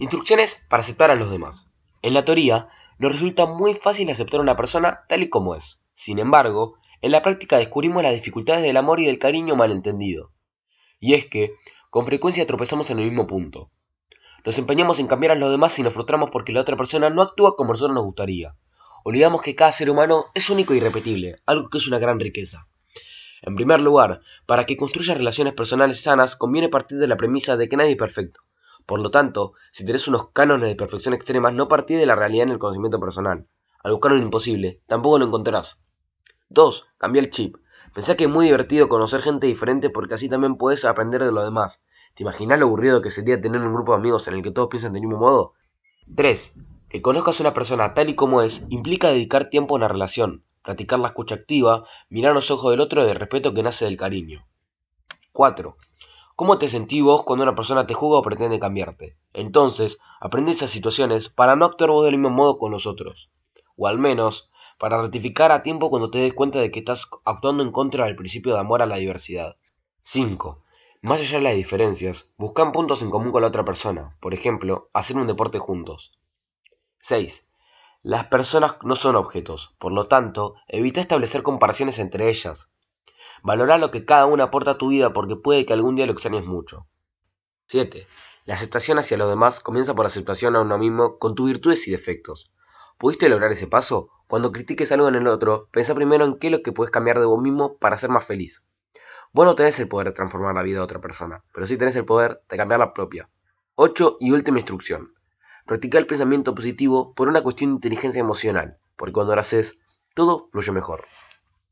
Instrucciones para aceptar a los demás. En la teoría, nos resulta muy fácil aceptar a una persona tal y como es. Sin embargo, en la práctica descubrimos las dificultades del amor y del cariño malentendido. Y es que, con frecuencia tropezamos en el mismo punto. Nos empeñamos en cambiar a los demás y nos frustramos porque la otra persona no actúa como nosotros nos gustaría. Olvidamos que cada ser humano es único e irrepetible, algo que es una gran riqueza. En primer lugar, para que construyas relaciones personales sanas conviene partir de la premisa de que nadie es perfecto. Por lo tanto, si tenés unos cánones de perfección extremas, no partís de la realidad en el conocimiento personal. Al buscar un imposible, tampoco lo encontrarás. 2. Cambia el chip. Pensá que es muy divertido conocer gente diferente porque así también puedes aprender de los demás. ¿Te imaginas lo aburrido que sería tener un grupo de amigos en el que todos piensan del mismo modo? 3. Que conozcas a una persona tal y como es implica dedicar tiempo a una relación, practicar la escucha activa, mirar los ojos del otro el respeto que nace del cariño. 4. ¿Cómo te sentís vos cuando una persona te juzga o pretende cambiarte? Entonces, aprende esas situaciones para no actuar vos del mismo modo con los otros. O al menos, para rectificar a tiempo cuando te des cuenta de que estás actuando en contra del principio de amor a la diversidad. 5. Más allá de las diferencias, buscan puntos en común con la otra persona, por ejemplo, hacer un deporte juntos. 6. Las personas no son objetos, por lo tanto, evita establecer comparaciones entre ellas. Valora lo que cada una aporta a tu vida porque puede que algún día lo extrañes mucho. 7. La aceptación hacia los demás comienza por aceptación a uno mismo con tus virtudes y defectos. ¿Pudiste lograr ese paso? Cuando critiques algo en el otro, piensa primero en qué es lo que puedes cambiar de vos mismo para ser más feliz. Vos no tenés el poder de transformar la vida de otra persona, pero sí tenés el poder de cambiar la propia. 8. Y última instrucción. Practica el pensamiento positivo por una cuestión de inteligencia emocional, porque cuando lo haces, todo fluye mejor.